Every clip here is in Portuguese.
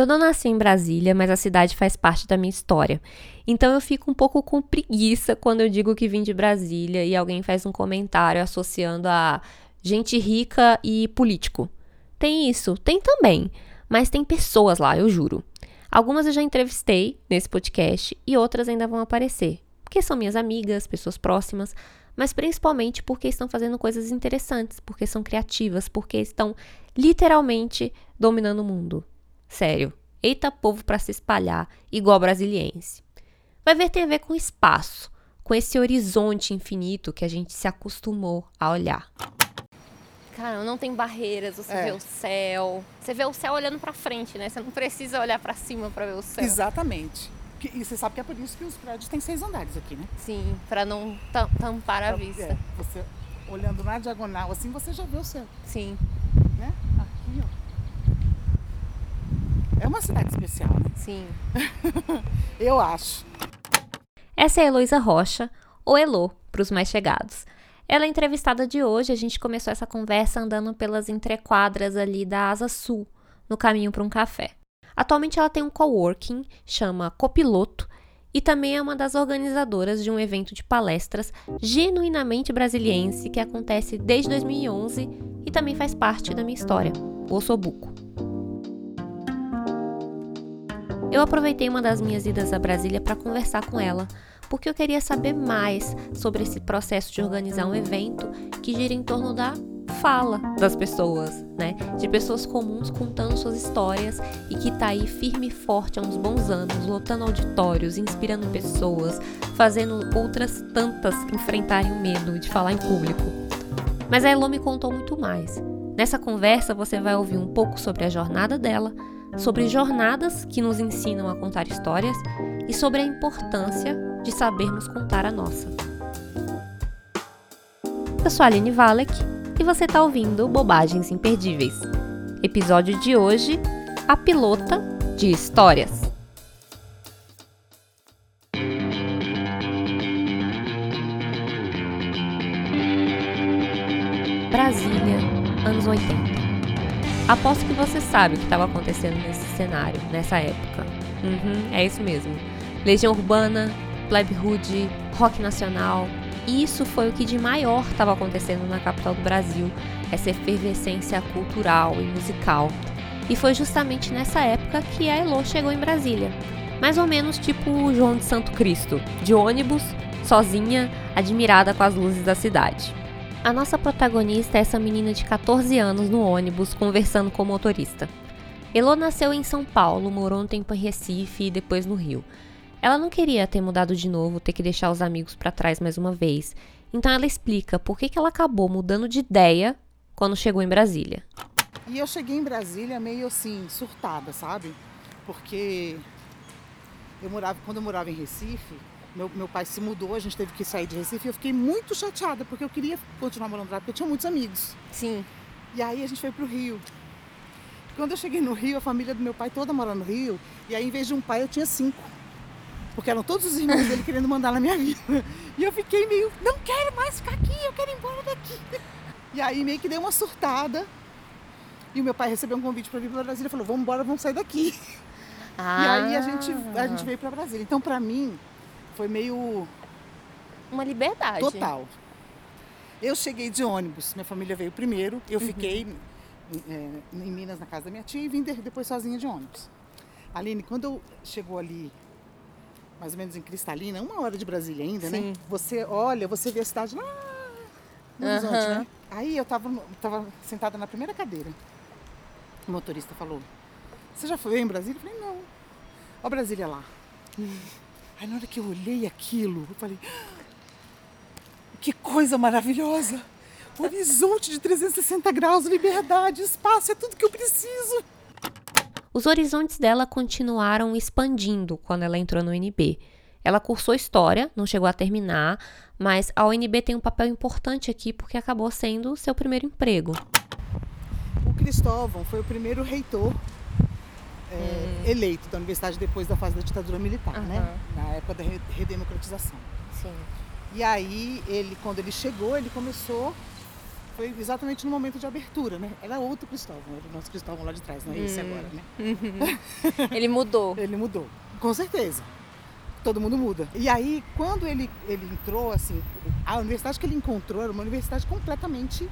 Eu não nasci em Brasília, mas a cidade faz parte da minha história. Então eu fico um pouco com preguiça quando eu digo que vim de Brasília e alguém faz um comentário associando a gente rica e político. Tem isso, tem também, mas tem pessoas lá, eu juro. Algumas eu já entrevistei nesse podcast e outras ainda vão aparecer, porque são minhas amigas, pessoas próximas, mas principalmente porque estão fazendo coisas interessantes, porque são criativas, porque estão literalmente dominando o mundo. Sério. Eita povo para se espalhar, igual brasiliense. Vai ver tem a ver com espaço, com esse horizonte infinito que a gente se acostumou a olhar. Cara, não tem barreiras, você é. vê o céu. Você vê o céu olhando para frente, né? Você não precisa olhar para cima para ver o céu. Exatamente. E você sabe que é por isso que os prédios têm seis andares aqui, né? Sim, para não tampar a vista. É, você olhando na diagonal assim, você já vê o céu. Sim. Né? Aqui, ó. É uma cidade especial, né? Sim. Eu acho. Essa é a Heloísa Rocha, ou Elo, para os mais chegados. Ela é entrevistada de hoje, a gente começou essa conversa andando pelas entrequadras ali da Asa Sul, no caminho para um café. Atualmente ela tem um coworking, chama Copiloto, e também é uma das organizadoras de um evento de palestras genuinamente brasiliense que acontece desde 2011 e também faz parte da minha história, o Ossobuco. Eu aproveitei uma das minhas idas a Brasília para conversar com ela, porque eu queria saber mais sobre esse processo de organizar um evento que gira em torno da fala das pessoas, né? De pessoas comuns contando suas histórias e que tá aí firme e forte há uns bons anos, lotando auditórios, inspirando pessoas, fazendo outras tantas enfrentarem o medo de falar em público. Mas a Elo me contou muito mais. Nessa conversa você vai ouvir um pouco sobre a jornada dela, sobre jornadas que nos ensinam a contar histórias e sobre a importância de sabermos contar a nossa. Eu sou a Aline Valek e você está ouvindo Bobagens Imperdíveis. Episódio de hoje: A Pilota de Histórias. Brasília, anos 80. Aposto que você sabe o que estava acontecendo nesse cenário, nessa época. Uhum, é isso mesmo. Legião Urbana, Plebe Hood, rock nacional. Isso foi o que de maior estava acontecendo na capital do Brasil, essa efervescência cultural e musical. E foi justamente nessa época que a Elo chegou em Brasília. Mais ou menos tipo o João de Santo Cristo, de ônibus, sozinha, admirada com as luzes da cidade. A nossa protagonista é essa menina de 14 anos no ônibus conversando com o motorista. Elo nasceu em São Paulo, morou um tempo em Recife e depois no Rio. Ela não queria ter mudado de novo, ter que deixar os amigos para trás mais uma vez. Então ela explica por que, que ela acabou mudando de ideia quando chegou em Brasília. E eu cheguei em Brasília meio assim, surtada, sabe? Porque eu morava, quando eu morava em Recife, meu, meu pai se mudou, a gente teve que sair de Recife eu fiquei muito chateada, porque eu queria continuar morando lá, porque eu tinha muitos amigos. Sim. E aí a gente foi pro Rio. Quando eu cheguei no Rio, a família do meu pai toda mora no Rio, e aí em vez de um pai eu tinha cinco. Porque eram todos os irmãos dele querendo mandar na minha vida. E eu fiquei meio, não quero mais ficar aqui, eu quero ir embora daqui. E aí meio que deu uma surtada. E o meu pai recebeu um convite para vir para Brasília e falou, vamos embora, vamos sair daqui. Ah. E aí a gente, a gente veio para Brasília. Então para mim, foi meio. Uma liberdade. Total. Eu cheguei de ônibus, minha família veio primeiro, eu uhum. fiquei é, em Minas na casa da minha tia e vim depois sozinha de ônibus. Aline, quando eu chegou ali, mais ou menos em Cristalina, uma hora de Brasília ainda, né? Sim. né? Você olha, você vê a cidade lá no uhum. horizonte, né? Aí eu tava, tava sentada na primeira cadeira. O motorista falou: Você já foi em Brasília? Eu falei: Não. Ó, Brasília lá. Uhum. Aí na hora que eu olhei aquilo, eu falei, que coisa maravilhosa! Horizonte de 360 graus, liberdade, espaço, é tudo que eu preciso. Os horizontes dela continuaram expandindo quando ela entrou no UNB. Ela cursou história, não chegou a terminar, mas a UNB tem um papel importante aqui porque acabou sendo seu primeiro emprego. O Cristóvão foi o primeiro reitor é, hum. eleito da universidade depois da fase da ditadura militar, uhum. né? Na época da redemocratização. Sim. E aí ele, quando ele chegou, ele começou foi exatamente no momento de abertura, né? Era outro Cristóvão, era o nosso Cristóvão lá de trás, não é esse agora, né? Ele mudou. Ele mudou, com certeza. Todo mundo muda. E aí, quando ele, ele entrou, assim, a universidade que ele encontrou era uma universidade completamente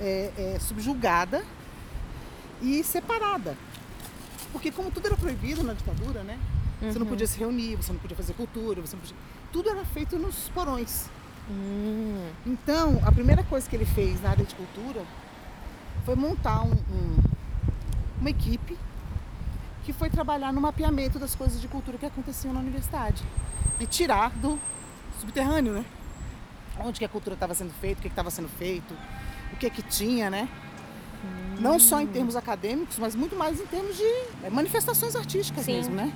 é, é, subjugada e separada. Porque como tudo era proibido na ditadura, né? Você não Uhum. podia se reunir, você não podia fazer cultura, você não podia... Tudo era feito nos porões. Hum, Então, a primeira coisa que ele fez na área de cultura foi montar um- um- uma equipe que foi trabalhar no mapeamento das coisas de cultura que aconteciam na universidade e tirar do subterrâneo, né? Onde que a cultura estava sendo feita, o que estava sendo feito, o que que tinha, né? Não só em termos acadêmicos, mas muito mais em termos de é, manifestações artísticas Sim. mesmo, né?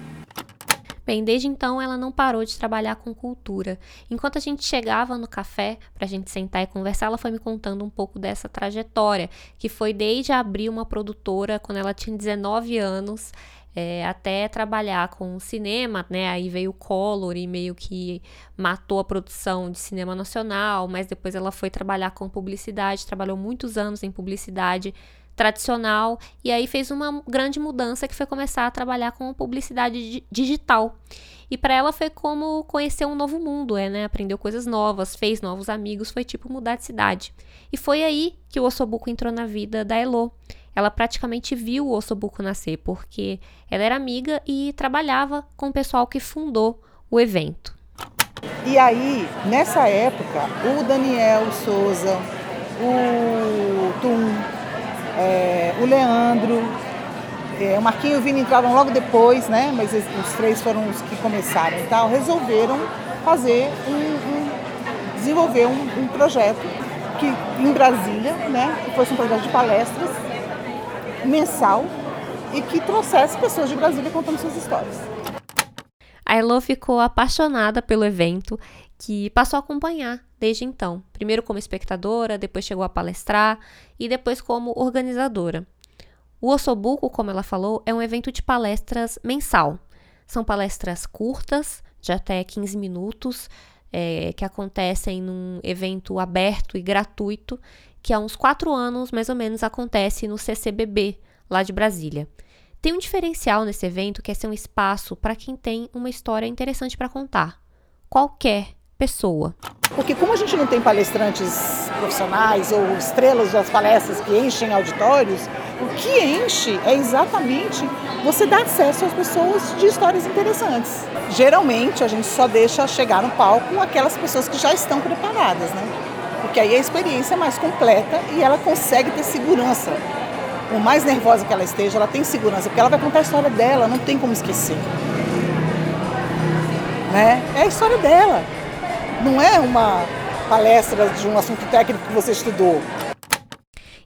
Bem, desde então ela não parou de trabalhar com cultura. Enquanto a gente chegava no café pra gente sentar e conversar, ela foi me contando um pouco dessa trajetória, que foi desde abrir uma produtora quando ela tinha 19 anos, é, até trabalhar com cinema, né? Aí veio o Collor e meio que matou a produção de cinema nacional, mas depois ela foi trabalhar com publicidade, trabalhou muitos anos em publicidade tradicional e aí fez uma grande mudança que foi começar a trabalhar com publicidade di- digital. E para ela foi como conhecer um novo mundo, é, né? Aprendeu coisas novas, fez novos amigos, foi tipo mudar de cidade. E foi aí que o Ossobuco entrou na vida da Elo. Ela praticamente viu o Ossobuco nascer, porque ela era amiga e trabalhava com o pessoal que fundou o evento. E aí, nessa época, o Daniel Souza, o Tum, é, o Leandro, é, o Marquinho e o Vini entraram logo depois, né? Mas os três foram os que começaram e tal, resolveram fazer um, um- desenvolver um, um projeto que em Brasília, né? Que fosse um projeto de palestras mensal e que trouxesse pessoas de Brasília contando suas histórias. A Elo ficou apaixonada pelo evento, que passou a acompanhar desde então. Primeiro como espectadora, depois chegou a palestrar e depois como organizadora. O Ossobuco, como ela falou, é um evento de palestras mensal. São palestras curtas, de até 15 minutos, é, que acontecem num evento aberto e gratuito, que há uns quatro anos, mais ou menos, acontece no CCBB, lá de Brasília. Tem um diferencial nesse evento que é ser um espaço para quem tem uma história interessante para contar. Qualquer pessoa. Porque como a gente não tem palestrantes profissionais ou estrelas das palestras que enchem auditórios, o que enche é exatamente você dar acesso às pessoas de histórias interessantes. Geralmente a gente só deixa chegar no palco aquelas pessoas que já estão preparadas, né? Porque aí a experiência é mais completa e ela consegue ter segurança. Por mais nervosa que ela esteja, ela tem segurança, porque ela vai contar a história dela, não tem como esquecer. Né? É a história dela. Não é uma palestra de um assunto técnico que você estudou.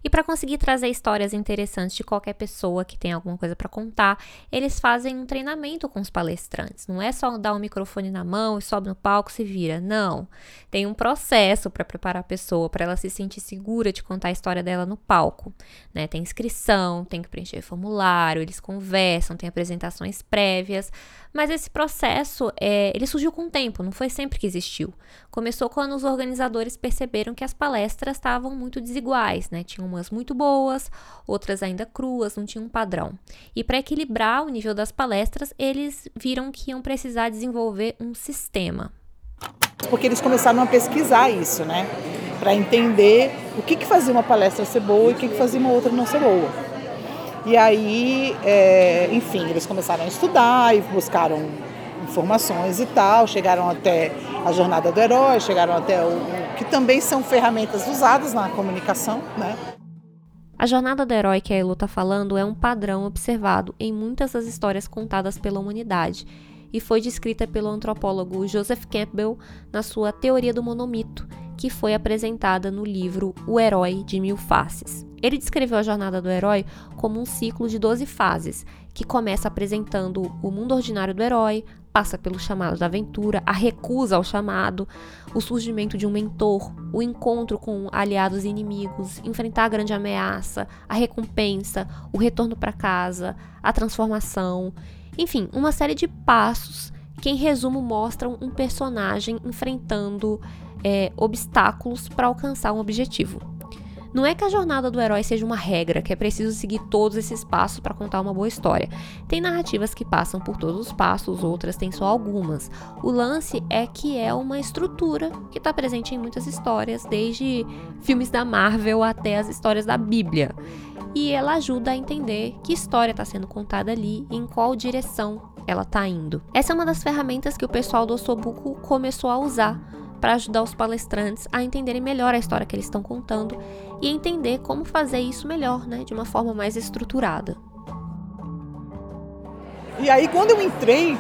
E para conseguir trazer histórias interessantes de qualquer pessoa que tem alguma coisa para contar, eles fazem um treinamento com os palestrantes. Não é só dar um microfone na mão e sobe no palco e se vira. Não. Tem um processo para preparar a pessoa, para ela se sentir segura de contar a história dela no palco. Né? Tem inscrição, tem que preencher formulário, eles conversam, tem apresentações prévias. Mas esse processo, é, ele surgiu com o tempo, não foi sempre que existiu. Começou quando os organizadores perceberam que as palestras estavam muito desiguais, né? Tinham umas muito boas, outras ainda cruas, não tinham um padrão. E para equilibrar o nível das palestras, eles viram que iam precisar desenvolver um sistema. Porque eles começaram a pesquisar isso, né? Para entender o que, que fazia uma palestra ser boa e o que, que fazia uma outra não ser boa. E aí, é, enfim, eles começaram a estudar e buscaram informações e tal, chegaram até a jornada do herói, chegaram até o que também são ferramentas usadas na comunicação, né? A jornada do herói que a Elu está falando é um padrão observado em muitas das histórias contadas pela humanidade e foi descrita pelo antropólogo Joseph Campbell na sua Teoria do Monomito, que foi apresentada no livro O Herói de Mil Faces. Ele descreveu a jornada do herói como um ciclo de 12 fases, que começa apresentando o mundo ordinário do herói, passa pelo chamado da aventura, a recusa ao chamado, o surgimento de um mentor, o encontro com aliados e inimigos, enfrentar a grande ameaça, a recompensa, o retorno para casa, a transformação, enfim, uma série de passos que, em resumo, mostram um personagem enfrentando é, obstáculos para alcançar um objetivo. Não é que a jornada do herói seja uma regra, que é preciso seguir todos esses passos para contar uma boa história. Tem narrativas que passam por todos os passos, outras têm só algumas. O lance é que é uma estrutura que está presente em muitas histórias, desde filmes da Marvel até as histórias da Bíblia. E ela ajuda a entender que história está sendo contada ali e em qual direção ela está indo. Essa é uma das ferramentas que o pessoal do Osobuco começou a usar para ajudar os palestrantes a entenderem melhor a história que eles estão contando e entender como fazer isso melhor, né, de uma forma mais estruturada. E aí quando eu entrei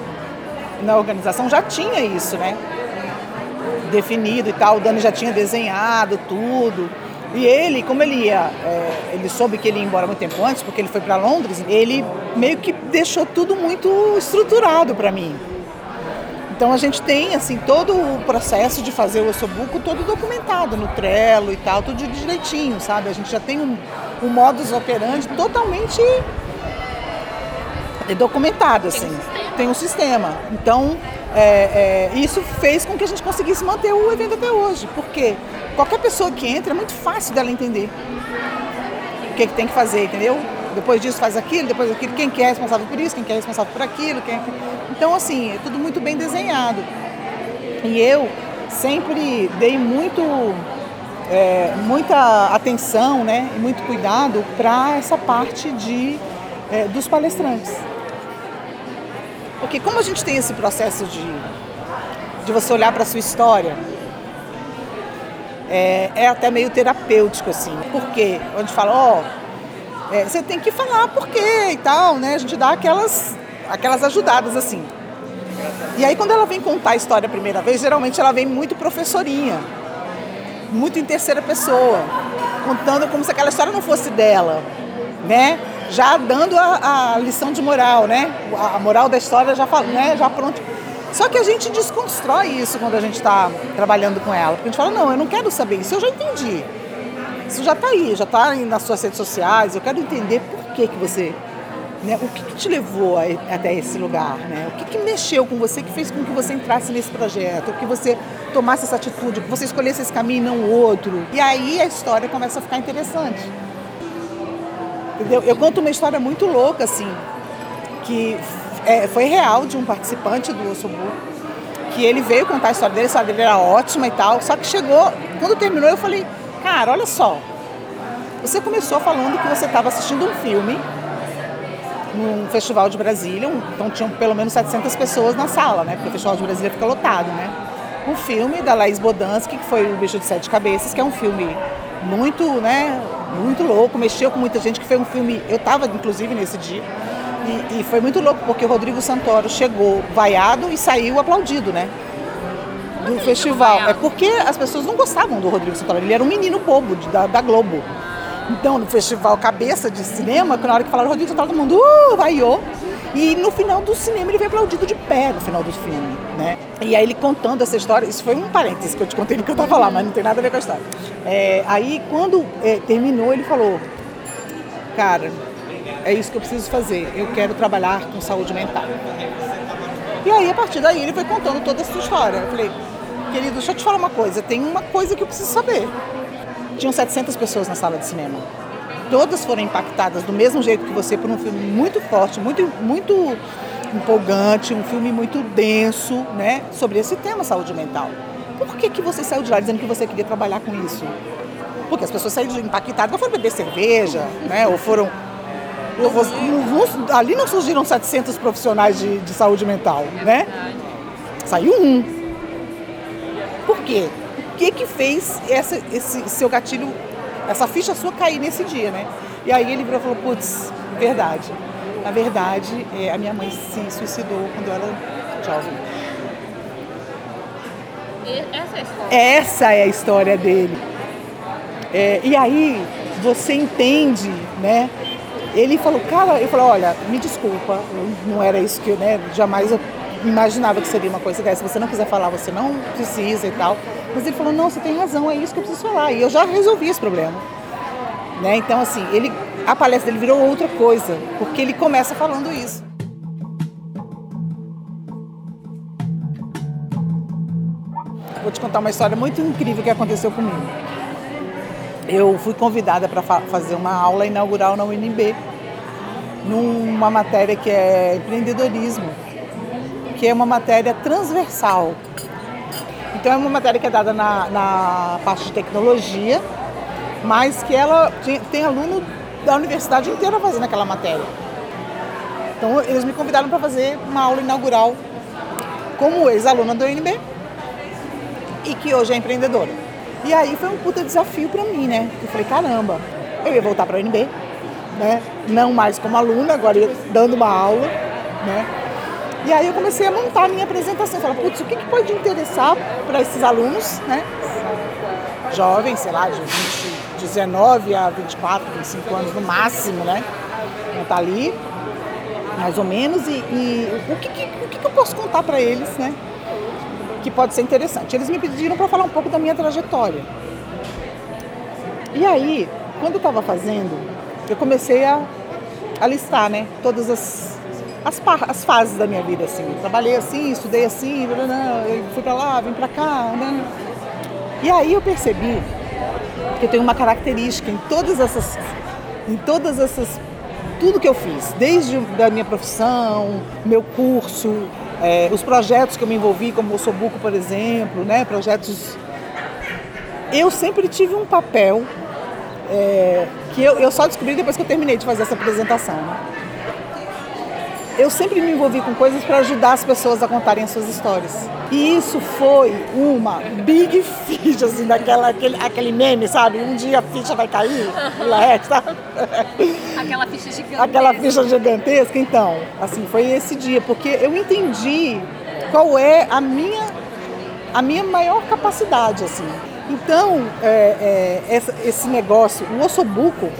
na organização já tinha isso, né? Definido e tal, o Dani já tinha desenhado tudo. E ele, como ele ia, é, ele soube que ele ia embora muito tempo antes, porque ele foi para Londres, ele meio que deixou tudo muito estruturado para mim. Então a gente tem assim todo o processo de fazer o ossobuco todo documentado no Trello e tal, tudo direitinho, sabe? A gente já tem um, um modus operandi totalmente documentado, assim. Tem um sistema. Então é, é, isso fez com que a gente conseguisse manter o evento até hoje, porque qualquer pessoa que entra é muito fácil dela entender o que, é que tem que fazer, entendeu? Depois disso faz aquilo, depois aquilo, quem que é responsável por isso, quem que é responsável por aquilo, quem é. Então, assim, é tudo muito bem desenhado. E eu sempre dei muito, é, muita atenção né, e muito cuidado para essa parte de, é, dos palestrantes. Porque como a gente tem esse processo de, de você olhar para a sua história, é, é, até meio terapêutico, assim. Porque gente fala, ó, oh, é, você tem que falar por quê e tal, né? A gente dá aquelas, aquelas ajudadas assim. E aí quando ela vem contar a história a primeira vez, geralmente ela vem muito professorinha, muito em terceira pessoa, contando como se aquela história não fosse dela, né? Já dando a, a lição de moral, né? A moral da história já, né? já pronto. Só que a gente desconstrói isso quando a gente está trabalhando com ela. Porque a gente fala, não, eu não quero saber isso, eu já entendi. Isso já está aí, já está nas suas redes sociais. Eu quero entender por que, que você. Né, o que, que te levou a, até esse lugar? Né? O que, que mexeu com você, que fez com que você entrasse nesse projeto, que você tomasse essa atitude, que você escolhesse esse caminho e não outro. E aí a história começa a ficar interessante. Entendeu? Eu conto uma história muito louca, assim, que é, foi real de um participante do Ossobu, que ele veio contar a história dele, a história dele era ótima e tal, só que chegou, quando terminou eu falei, Cara, olha só. Você começou falando que você estava assistindo um filme num festival de Brasília, então tinham pelo menos 700 pessoas na sala, né? Porque o festival de Brasília fica lotado, né? Um filme da Laís Bodansky, que foi O Bicho de Sete Cabeças, que é um filme muito, né? Muito louco, mexeu com muita gente, que foi um filme. Eu estava, inclusive, nesse dia. E, e, foi muito louco, porque o Rodrigo Santoro chegou vaiado e saiu aplaudido, né? Do festival. É porque as pessoas não gostavam do Rodrigo Santoro. Ele era um menino bobo de, da, da, Globo. Então, no festival Cabeça de Cinema, na hora que falaram Rodrigo Santoro, todo mundo uh, vaiou. E no final do cinema ele veio aplaudido de pé no final do filme, né? E aí ele contando essa história, isso foi um parênteses que eu te contei que eu tava lá, mas não tem nada a ver com a história. É, aí quando é, terminou, ele falou, cara, é isso que eu preciso fazer, eu quero trabalhar com saúde mental. E aí, a partir daí, ele foi contando toda essa história. Eu falei, querido, deixa eu te falar uma coisa, tem uma coisa que eu preciso saber. Tinham 700 pessoas na sala de cinema. Todas foram impactadas do mesmo jeito que você por um filme muito forte, muito, muito empolgante, um filme muito denso, né, sobre esse tema saúde mental. Por que, que você saiu de lá dizendo que você queria trabalhar com isso? Porque as pessoas saíram impactadas, ou foram beber cerveja, né, ou foram ali não surgiram 700 profissionais de, de saúde mental, né? Saiu um quê? O que que fez essa, esse seu gatilho, essa ficha sua cair nesse dia, né? E aí ele virou e falou, putz, verdade. Na verdade, é, a minha mãe se suicidou quando eu era jovem. Essa é a história? Essa é a história dele. É, e aí você entende, né? Ele falou, cara, eu falei, olha, me desculpa, não era isso que eu, né? Jamais eu imaginava que seria uma coisa dessa. Se você não quiser falar, você não precisa e tal. Mas ele falou, não, você tem razão, é isso que eu preciso falar. E eu já resolvi esse problema. Né? Então, assim, ele, a palestra dele virou outra coisa, porque ele começa falando isso. Vou te contar uma história muito incrível que aconteceu comigo. eu fui convidada para fa fazer uma aula inaugural na UNB, numa matéria que é empreendedorismo, que é uma matéria transversal. Então é uma matéria que é dada na, na parte de tecnologia, mas que ela tem, tem aluno da universidade inteira fazendo aquela matéria. Então eles me convidaram para fazer uma aula inaugural como ex-aluna da UNB e que hoje é empreendedora. E aí foi um puta desafio para mim, né? Eu falei, caramba, eu ia voltar para a UNB, né? Não mais como aluna, agora dando uma aula, né? E aí eu comecei a montar a minha apresentação. Falei, putz, o que, que pode interessar para esses alunos, né? Jovens, sei lá, de 20, 19 a 24, 25 anos no máximo, né? Tá ali, mais ou menos, e, e o, que, que, o que, que eu posso contar para eles, né? Que pode ser interessante. Eles me pediram para falar um pouco da minha trajetória. E aí, quando eu estava fazendo, eu comecei a, a listar, né? Todas as, as, as, fases da minha vida, assim. Eu trabalhei assim, estudei assim, fui para lá, vim para cá? E aí eu percebi que eu tenho uma característica em todas essas, em todas essas, tudo que eu fiz, desde da minha profissão, meu curso, é, os projetos que eu me envolvi, como o Sobuco, por exemplo, né, projetos. Eu sempre tive um papel é, que eu, eu só descobri depois que eu terminei de fazer essa apresentação. Né? Eu sempre me envolvi com coisas para ajudar as pessoas a contarem as suas histórias. E isso foi uma big ficha, assim, daquela, aquele, aquele meme, sabe? Um dia a ficha vai cair, é, sabe? Aquela ficha gigantesca. Aquela ficha gigantesca. Então, assim, foi esse dia, porque eu entendi qual é a minha, a minha maior capacidade, assim. Então, é, é, esse negócio, o ossobuco,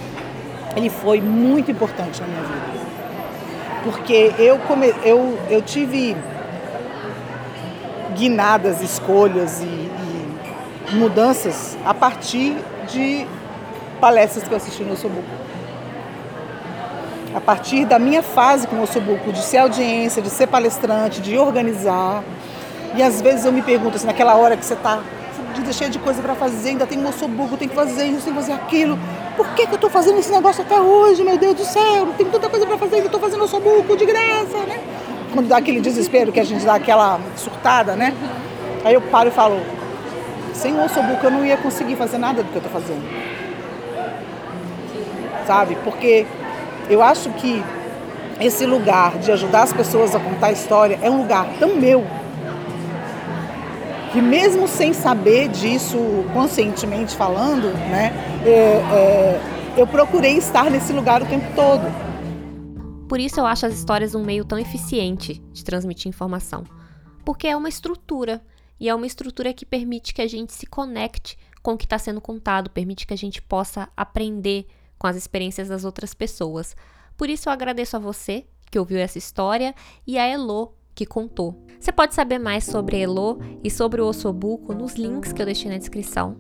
ele foi muito importante na minha vida porque eu, come, eu, eu tive guinadas, escolhas e, e, mudanças a partir de palestras que eu assisti no Ossobuco. A partir da minha fase com o Ossobuco, de ser audiência, de ser palestrante, de organizar. E às vezes eu me pergunto, assim, naquela hora que você está cheio de coisa para fazer, ainda tem um ossobuco, tem que fazer isso, tem que fazer aquilo por que, que eu estou fazendo esse negócio até hoje, meu Deus do céu? Tem tanta coisa para fazer, eu estou fazendo o sobuco de graça, né? Quando dá aquele desespero que a gente dá aquela surtada, né? Aí eu paro e falo, sem o ossobuco eu não ia conseguir fazer nada do que eu estou fazendo. Sabe? Porque eu acho que esse lugar de ajudar as pessoas a contar a história é um lugar tão meu que mesmo sem saber disso conscientemente falando, né, é, é, eu procurei estar nesse lugar o tempo todo. Por isso eu acho as histórias um meio tão eficiente de transmitir informação, porque é uma estrutura e é uma estrutura que permite que a gente se conecte com o que está sendo contado, permite que a gente possa aprender com as experiências das outras pessoas. Por isso eu agradeço a você que ouviu essa história e a Elo que contou. Você pode saber mais sobre Elo e sobre o Ossobuco nos links que eu deixei na descrição.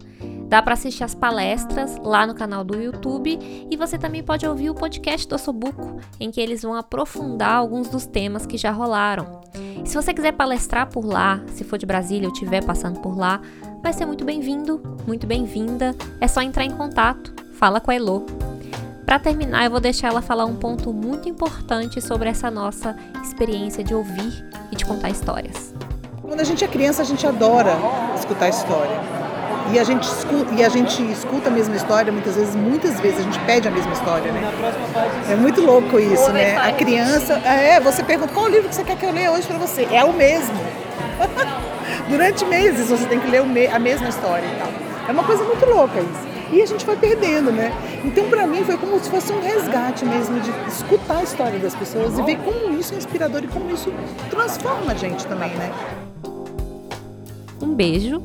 Dá para assistir as palestras lá no canal do YouTube e você também pode ouvir o podcast do Ossobuco, em que eles vão aprofundar alguns dos temas que já rolaram. E se você quiser palestrar por lá, se for de Brasília ou estiver passando por lá, vai ser muito bem-vindo, muito bem-vinda. É só entrar em contato, fala com a Elo. Para terminar, eu vou deixar ela falar um ponto muito importante sobre essa nossa experiência de ouvir e de contar histórias. Quando a gente é criança, a gente adora escutar história. E a gente escuta, e a gente escuta a mesma história, muitas vezes, muitas vezes a gente pede a mesma história, né? É muito louco isso, né? A criança, é, você pergunta qual livro que você quer que eu leia hoje para você? É o mesmo. Durante meses você tem que ler a mesma história e tal. É uma coisa muito louca isso. E a gente vai perdendo, né? Então, para mim, foi como se fosse um resgate mesmo de escutar a história das pessoas e ver como isso é inspirador e como isso transforma a gente também, né? Um beijo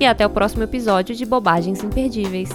e até o próximo episódio de Bobagens Imperdíveis.